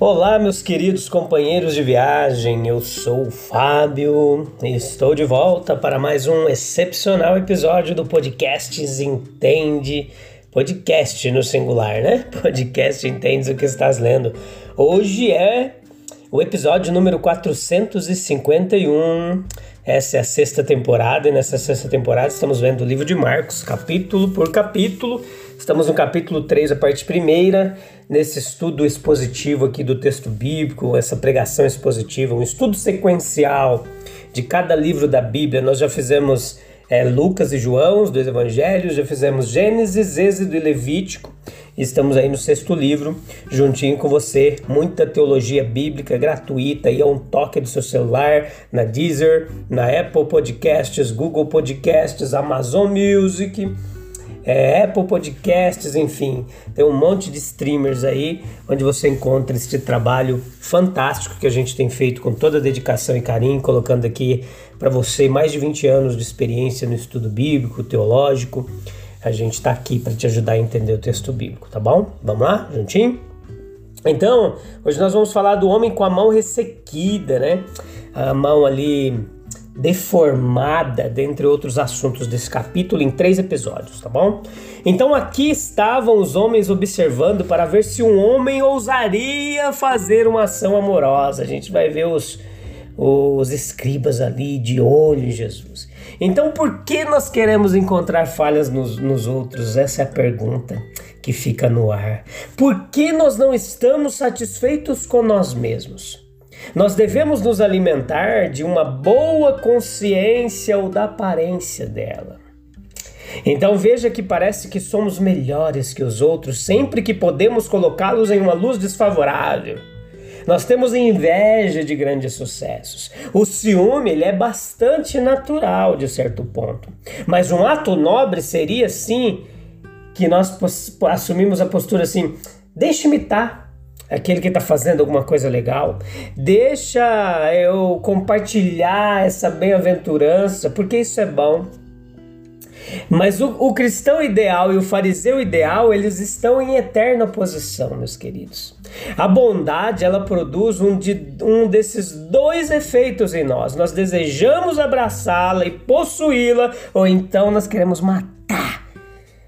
Olá, meus queridos companheiros de viagem, eu sou o Fábio e estou de volta para mais um excepcional episódio do podcast Entende. Podcast no singular, né? Podcast Entende o que estás lendo. Hoje é o episódio número 451. Essa é a sexta temporada e nessa sexta temporada estamos vendo o livro de Marcos, capítulo por capítulo. Estamos no capítulo 3, a parte primeira nesse estudo expositivo aqui do texto bíblico, essa pregação expositiva, um estudo sequencial de cada livro da Bíblia. Nós já fizemos é, Lucas e João, os dois evangelhos, já fizemos Gênesis, Êxodo e Levítico. Estamos aí no sexto livro, juntinho com você. Muita teologia bíblica gratuita e a um toque do seu celular, na Deezer, na Apple Podcasts, Google Podcasts, Amazon Music é, Apple Podcasts, enfim, tem um monte de streamers aí onde você encontra este trabalho fantástico que a gente tem feito com toda dedicação e carinho, colocando aqui para você mais de 20 anos de experiência no estudo bíblico, teológico. A gente está aqui para te ajudar a entender o texto bíblico, tá bom? Vamos lá, juntinho? Então, hoje nós vamos falar do homem com a mão ressequida, né? A mão ali deformada, dentre outros assuntos desse capítulo, em três episódios, tá bom? Então aqui estavam os homens observando para ver se um homem ousaria fazer uma ação amorosa. A gente vai ver os, os escribas ali de olho em Jesus. Então por que nós queremos encontrar falhas nos, nos outros? Essa é a pergunta que fica no ar. Por que nós não estamos satisfeitos com nós mesmos? Nós devemos nos alimentar de uma boa consciência ou da aparência dela. Então veja que parece que somos melhores que os outros sempre que podemos colocá-los em uma luz desfavorável. Nós temos inveja de grandes sucessos. O ciúme ele é bastante natural de certo ponto. Mas um ato nobre seria sim que nós assumimos a postura assim: deixe-me estar aquele que está fazendo alguma coisa legal. Deixa eu compartilhar essa bem-aventurança, porque isso é bom. Mas o, o, cristão ideal e o fariseu ideal, eles estão em eterna oposição, meus queridos. A bondade, ela produz um, de, um desses dois efeitos em nós. Nós desejamos abraçá-la e possuí-la, ou então nós queremos matar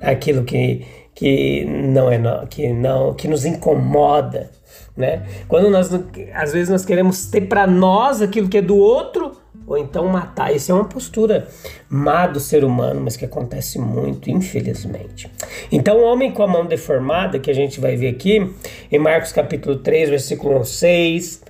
aquilo que, que não é que não que nos incomoda, né? Quando nós às vezes nós queremos ter para nós aquilo que é do outro ou então matar. Isso é uma postura má do ser humano, mas que acontece muito, infelizmente. Então, o homem com a mão deformada, que a gente vai ver aqui em Marcos capítulo 3, versículo 6, e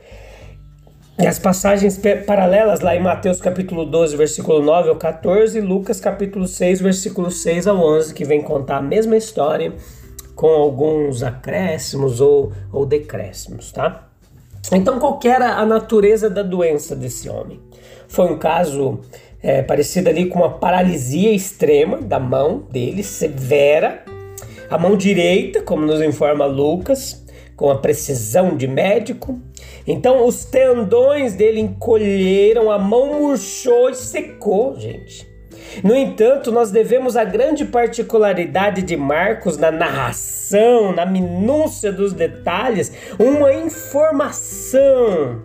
as passagens paralelas lá em Mateus capítulo 12, versículo 9 ao 14, e Lucas capítulo 6, versículo 6 ao 11, que vem contar a mesma história com alguns acréscimos ou, ou decréscimos, tá? Então, qual era a natureza da doença desse homem? Foi um caso é, parecido ali com uma paralisia extrema da mão dele, severa. A mão direita, como nos informa Lucas, com a precisão de médico. Então os tendões dele encolheram, a mão murchou e secou, gente. No entanto, nós devemos a grande particularidade de Marcos na narração, na minúcia dos detalhes, uma informação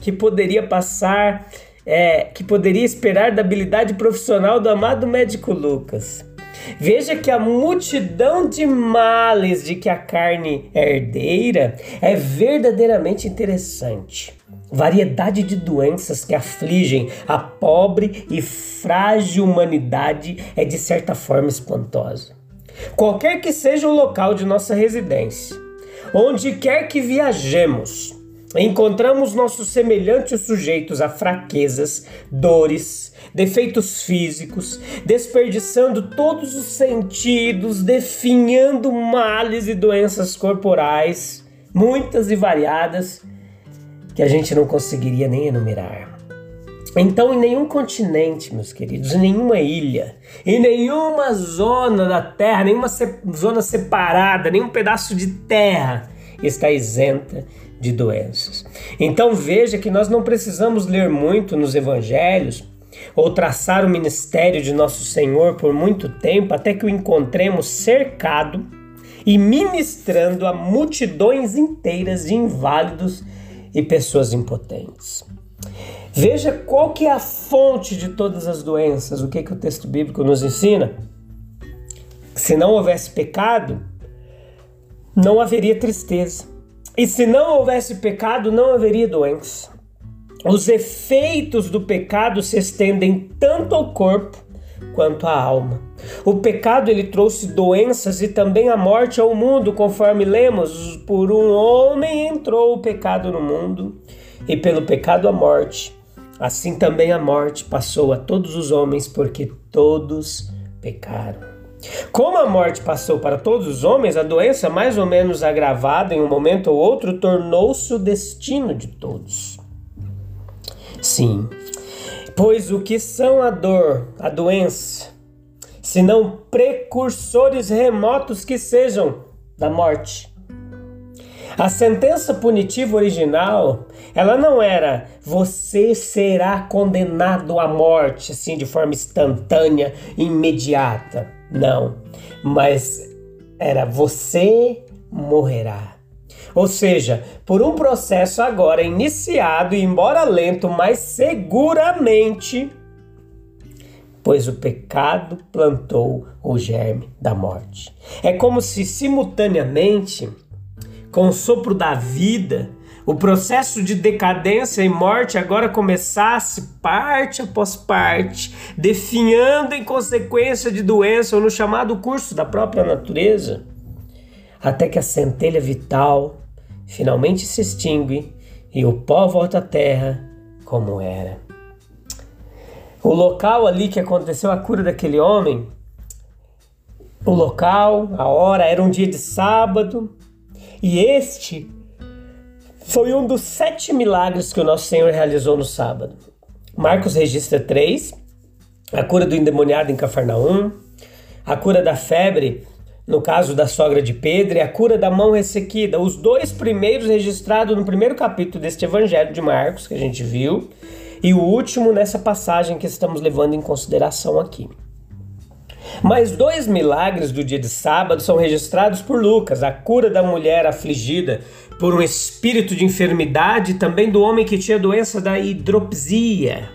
que poderia passar, é, que poderia esperar da habilidade profissional do amado médico Lucas. Veja que a multidão de males de que a carne é herdeira é verdadeiramente interessante. Variedade de doenças que afligem a pobre e frágil humanidade é de certa forma espantosa. Qualquer que seja o local de nossa residência, onde quer que viajemos, encontramos nossos semelhantes sujeitos a fraquezas, dores, defeitos físicos, desperdiçando todos os sentidos, definhando males e doenças corporais, muitas e variadas, que a gente não conseguiria nem enumerar. Então, em nenhum continente, meus queridos, em nenhuma ilha, em nenhuma zona da terra, nenhuma se zona separada, nenhum pedaço de terra está isenta de doenças. Então, veja que nós não precisamos ler muito nos evangelhos ou traçar o ministério de nosso Senhor por muito tempo até que o encontremos cercado e ministrando a multidões inteiras de inválidos e pessoas impotentes. Veja qual que é a fonte de todas as doenças. O que, que o texto bíblico nos ensina? Se não houvesse pecado, não haveria tristeza. E se não houvesse pecado, não haveria doença. Os efeitos do pecado se estendem tanto ao corpo quanto à alma. O pecado ele trouxe doenças e também a morte ao mundo, conforme lemos, por um homem entrou o pecado no mundo e pelo pecado a morte. Assim também a morte passou a todos os homens, porque todos pecaram. Como a morte passou para todos os homens, a doença, mais ou menos agravada em um momento ou outro, tornou-se o destino de todos. Sim, pois o que são a dor, a doença, senão precursores remotos que sejam da morte? A sentença punitiva original, ela não era você será condenado à morte, assim, de forma instantânea, imediata. Não. Mas era você morrerá. Ou seja, por um processo agora iniciado, embora lento, mas seguramente, pois o pecado plantou o germe da morte. É como se simultaneamente com o sopro da vida, o processo de decadência e morte agora começasse parte após parte, definhando em consequência de doença ou no chamado curso da própria natureza, até que a centelha vital finalmente se extingue e o pó volta à terra como era. O local ali que aconteceu a cura daquele homem, o local, a hora, era um dia de sábado, e este foi um dos sete milagres que o nosso Senhor realizou no sábado. Marcos registra três: a cura do endemoniado em Cafarnaum, a cura da febre, no caso da sogra de Pedro, e a cura da mão ressequida. Os dois primeiros registrados no primeiro capítulo deste evangelho de Marcos, que a gente viu, e o último nessa passagem que estamos levando em consideração aqui. Mais dois milagres do dia de sábado são registrados por Lucas: a cura da mulher afligida por um espírito de enfermidade, também do homem que tinha doença da hidropsia,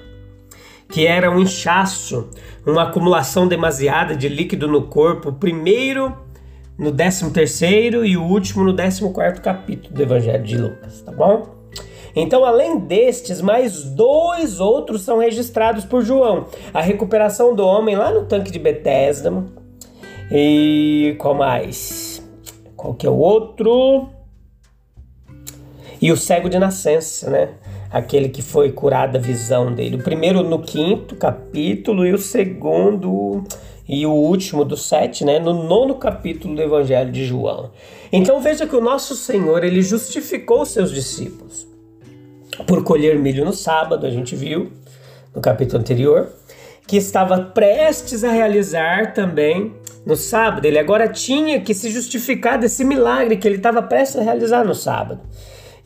que era um inchaço, uma acumulação demasiada de líquido no corpo, primeiro no 13 terceiro e o último no 14 quarto capítulo do Evangelho de Lucas, tá bom? Então, além destes, mais dois outros são registrados por João. A recuperação do homem lá no tanque de Betesda. E qual mais? Qual que é o outro? E o cego de nascença, né? Aquele que foi curado a visão dele. O primeiro no quinto capítulo e o segundo e o último do sete, né? No nono capítulo do Evangelho de João. Então veja que o nosso Senhor ele justificou os seus discípulos por colher milho no sábado, a gente viu no capítulo anterior, que estava prestes a realizar também no sábado. Ele agora tinha que se justificar desse milagre que ele estava prestes a realizar no sábado.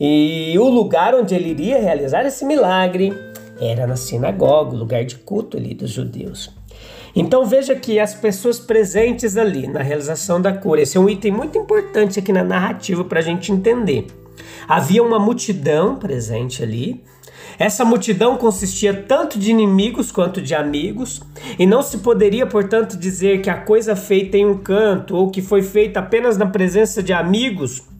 E o lugar onde ele iria realizar esse milagre era na sinagoga, o lugar de culto ali dos judeus. Então veja que as pessoas presentes ali na realização da cura, esse é um item muito importante aqui na narrativa para a gente entender. Havia uma multidão presente ali. Essa multidão consistia tanto de inimigos quanto de amigos, e não se poderia, portanto, dizer que a coisa feita em um canto ou que foi feita apenas na presença de amigos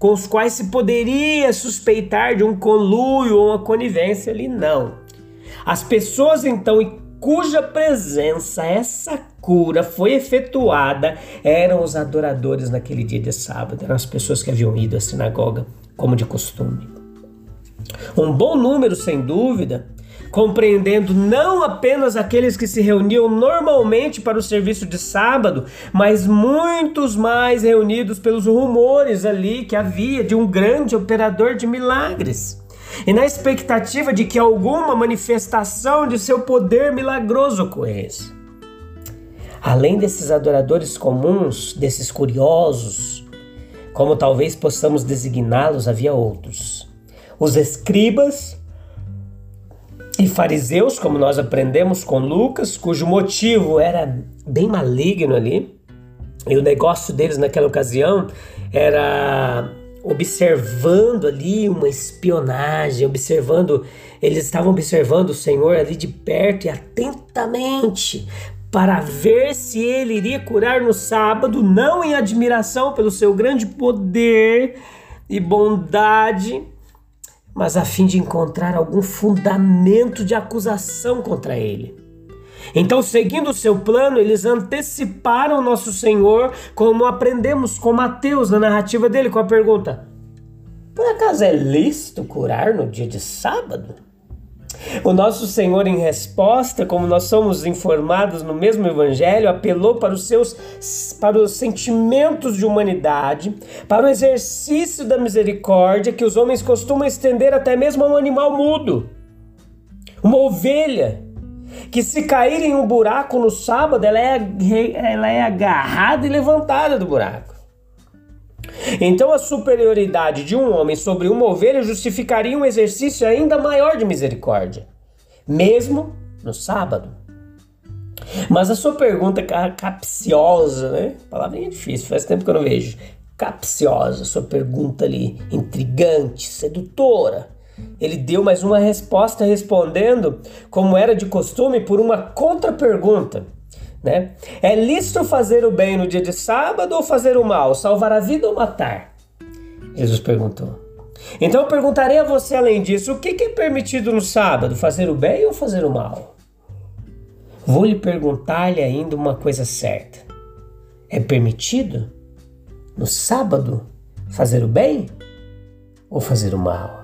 com os quais se poderia suspeitar de um conluio ou uma conivência ali, não. As pessoas então em cuja presença essa cura foi efetuada eram os adoradores naquele dia de sábado, eram as pessoas que haviam ido à sinagoga como de costume. Um bom número, sem dúvida, compreendendo não apenas aqueles que se reuniam normalmente para o serviço de sábado, mas muitos mais reunidos pelos rumores ali que havia de um grande operador de milagres. E na expectativa de que alguma manifestação de seu poder milagroso ocorresse. Além desses adoradores comuns, desses curiosos, como talvez possamos designá-los, havia outros. Os escribas e fariseus, como nós aprendemos com Lucas, cujo motivo era bem maligno ali. E o negócio deles naquela ocasião era observando ali uma espionagem, observando, eles estavam observando o Senhor ali de perto e atentamente para ver se ele iria curar no sábado, não em admiração pelo seu grande poder e bondade, mas a fim de encontrar algum fundamento de acusação contra ele. Então, seguindo o seu plano, eles anteciparam nosso Senhor, como aprendemos com Mateus na narrativa dele, com a pergunta: Por acaso é lícito curar no dia de sábado? O nosso Senhor, em resposta, como nós somos informados no mesmo Evangelho, apelou para os seus para os sentimentos de humanidade, para o exercício da misericórdia que os homens costumam estender até mesmo a um animal mudo, uma ovelha, que se cair em um buraco no sábado, ela é, ela é agarrada e levantada do buraco. Então a superioridade de um homem sobre uma ovelha justificaria um exercício ainda maior de misericórdia, mesmo no sábado. Mas a sua pergunta capciosa, né? Palavrinha difícil, faz tempo que eu não vejo. Capciosa, sua pergunta ali, intrigante, sedutora. Ele deu mais uma resposta respondendo, como era de costume, por uma contra-pergunta. Né? É lícito fazer o bem no dia de sábado ou fazer o mal? Salvar a vida ou matar? Jesus perguntou. Então eu perguntarei a você além disso: o que é permitido no sábado? Fazer o bem ou fazer o mal? Vou lhe perguntar-lhe ainda uma coisa certa: é permitido no sábado fazer o bem ou fazer o mal?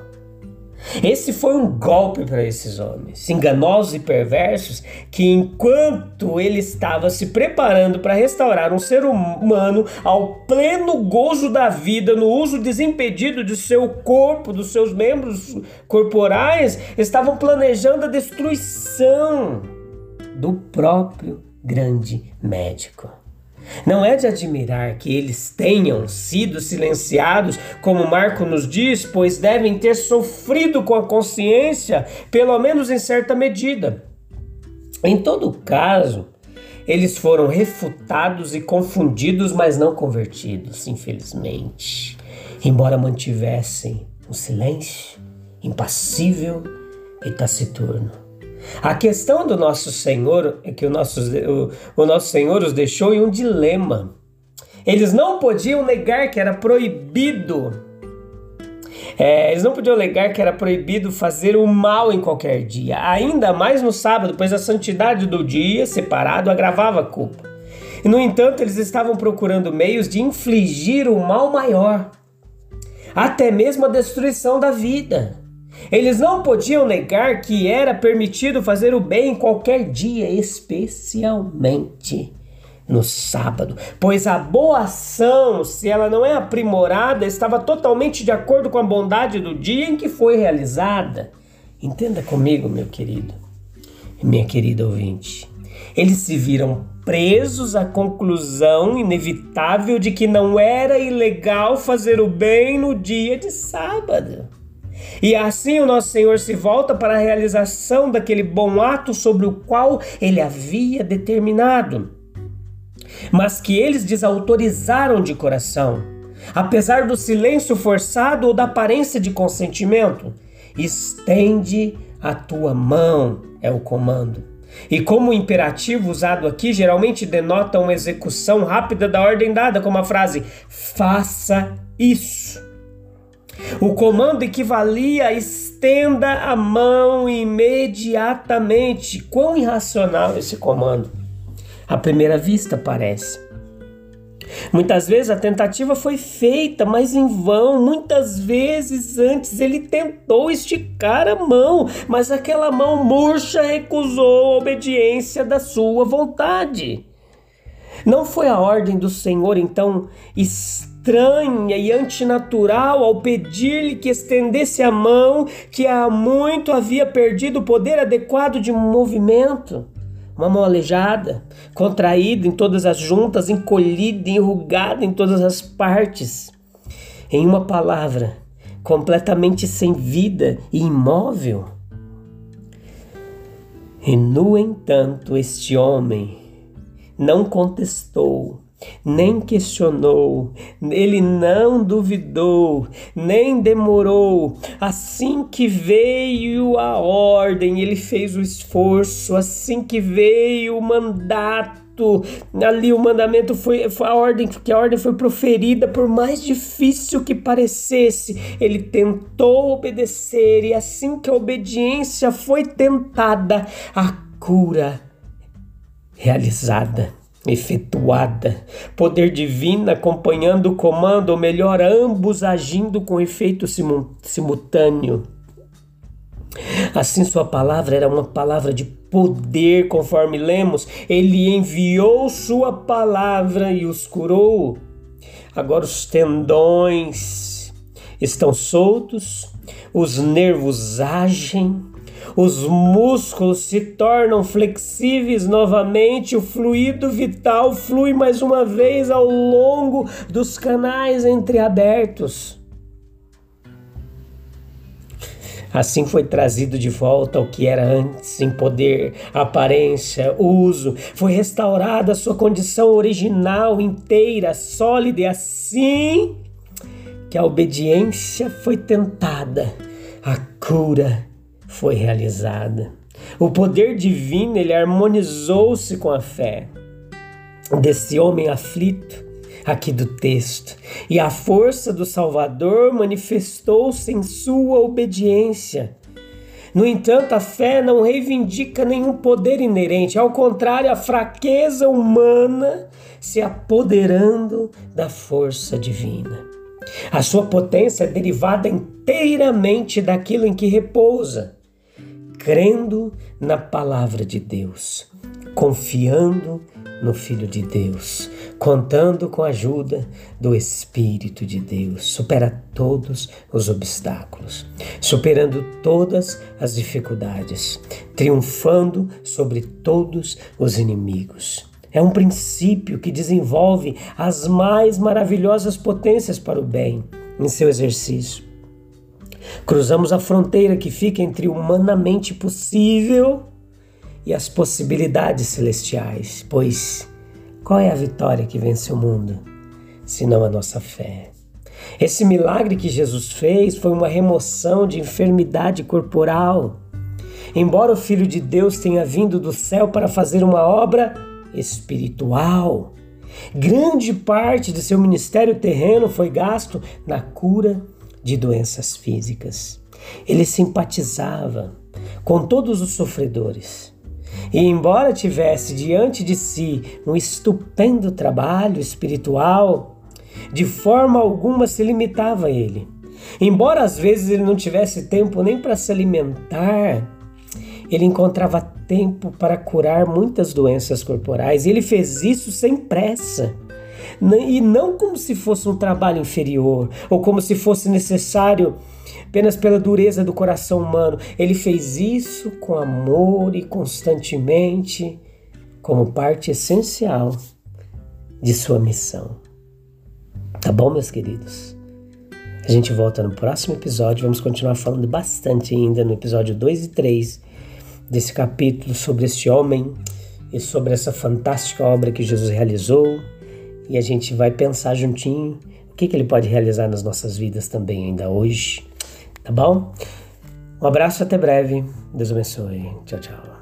Esse foi um golpe para esses homens, enganosos e perversos, que enquanto ele estava se preparando para restaurar um ser humano ao pleno gozo da vida, no uso desimpedido de seu corpo, dos seus membros corporais, estavam planejando a destruição do próprio grande médico. Não é de admirar que eles tenham sido silenciados, como Marco nos diz, pois devem ter sofrido com a consciência, pelo menos em certa medida. Em todo caso, eles foram refutados e confundidos, mas não convertidos, infelizmente. Embora mantivessem um silêncio impassível e taciturno. A questão do nosso Senhor é que o nosso, o, o nosso Senhor os deixou em um dilema. Eles não podiam negar que era proibido. É, eles não podiam negar que era proibido fazer o mal em qualquer dia, ainda mais no sábado, pois a santidade do dia separado agravava a culpa. E, no entanto, eles estavam procurando meios de infligir o mal maior, até mesmo a destruição da vida. Eles não podiam negar que era permitido fazer o bem em qualquer dia, especialmente no sábado, pois a boa ação, se ela não é aprimorada, estava totalmente de acordo com a bondade do dia em que foi realizada. Entenda comigo, meu querido, minha querida ouvinte. Eles se viram presos à conclusão inevitável de que não era ilegal fazer o bem no dia de sábado. E assim o nosso Senhor se volta para a realização daquele bom ato sobre o qual ele havia determinado, mas que eles desautorizaram de coração, apesar do silêncio forçado ou da aparência de consentimento. Estende a tua mão, é o comando. E como o imperativo usado aqui geralmente denota uma execução rápida da ordem dada, como a frase faça isso. O comando equivalia a estenda a mão imediatamente. Quão irracional esse comando! À primeira vista parece. Muitas vezes a tentativa foi feita, mas em vão. Muitas vezes antes ele tentou esticar a mão, mas aquela mão murcha recusou a obediência da sua vontade. Não foi a ordem do Senhor, então, estranha e antinatural ao pedir-lhe que estendesse a mão, que há muito havia perdido o poder adequado de movimento? uma mão aleijada, contraída em todas as juntas, encolhida, enrugada em todas as partes. Em uma palavra, completamente sem vida e imóvel. E no entanto, este homem não contestou, nem questionou, ele não duvidou, nem demorou. Assim que veio a ordem, ele fez o esforço, assim que veio o mandato, ali o mandamento foi, foi, a ordem que a ordem foi proferida por mais difícil que parecesse ele tentou obedecer. E assim que a obediência foi tentada a cura realizada efetuada, poder divino acompanhando o comando, ou melhor, ambos agindo com efeito simultâneo. Assim, sua palavra era uma palavra de poder, conforme lemos. Ele enviou sua palavra e os curou. Agora os tendões estão soltos, os nervos agem, os músculos se tornam flexíveis novamente, o fluido vital flui mais uma vez ao longo dos canais entreabertos. Assim foi trazido de volta ao que era antes, em poder, aparência, uso. Foi restaurada a sua condição original, inteira, sólida, e assim que a obediência foi tentada, a cura foi realizada. O poder divino ele harmonizou-se com a fé desse homem aflito aqui do texto, e a força do Salvador manifestou-se em sua obediência. No entanto, a fé não reivindica nenhum poder inerente, ao contrário, a fraqueza humana se apoderando da força divina. A sua potência é derivada inteiramente daquilo em que repousa crendo na palavra de Deus, confiando no Filho de Deus, contando com a ajuda do Espírito de Deus, supera todos os obstáculos, superando todas as dificuldades, triunfando sobre todos os inimigos. É um princípio que desenvolve as mais maravilhosas potências para o bem em seu exercício. Cruzamos a fronteira que fica entre o humanamente possível e as possibilidades celestiais, pois qual é a vitória que vence o mundo, senão a nossa fé? Esse milagre que Jesus fez foi uma remoção de enfermidade corporal. Embora o Filho de Deus tenha vindo do céu para fazer uma obra espiritual, grande parte de seu ministério terreno foi gasto na cura de doenças físicas. Ele simpatizava com todos os sofredores. E, embora tivesse diante de si um estupendo trabalho espiritual, de forma alguma se limitava a ele. Embora às vezes ele não tivesse tempo nem para se alimentar, ele encontrava tempo para curar muitas doenças corporais e ele fez isso sem pressa e não como se fosse um trabalho inferior ou como se fosse necessário apenas pela dureza do coração humano. Ele fez isso com amor e constantemente como parte essencial de sua missão. Tá bom, meus queridos? A gente volta no próximo episódio. Vamos continuar falando bastante ainda no episódio 2 e 3 desse capítulo sobre este homem e sobre essa fantástica obra que Jesus realizou e a gente vai pensar juntinho o que, que ele pode realizar nas nossas vidas também ainda hoje. Tá bom? Um abraço, até breve. Deus abençoe. Tchau, tchau.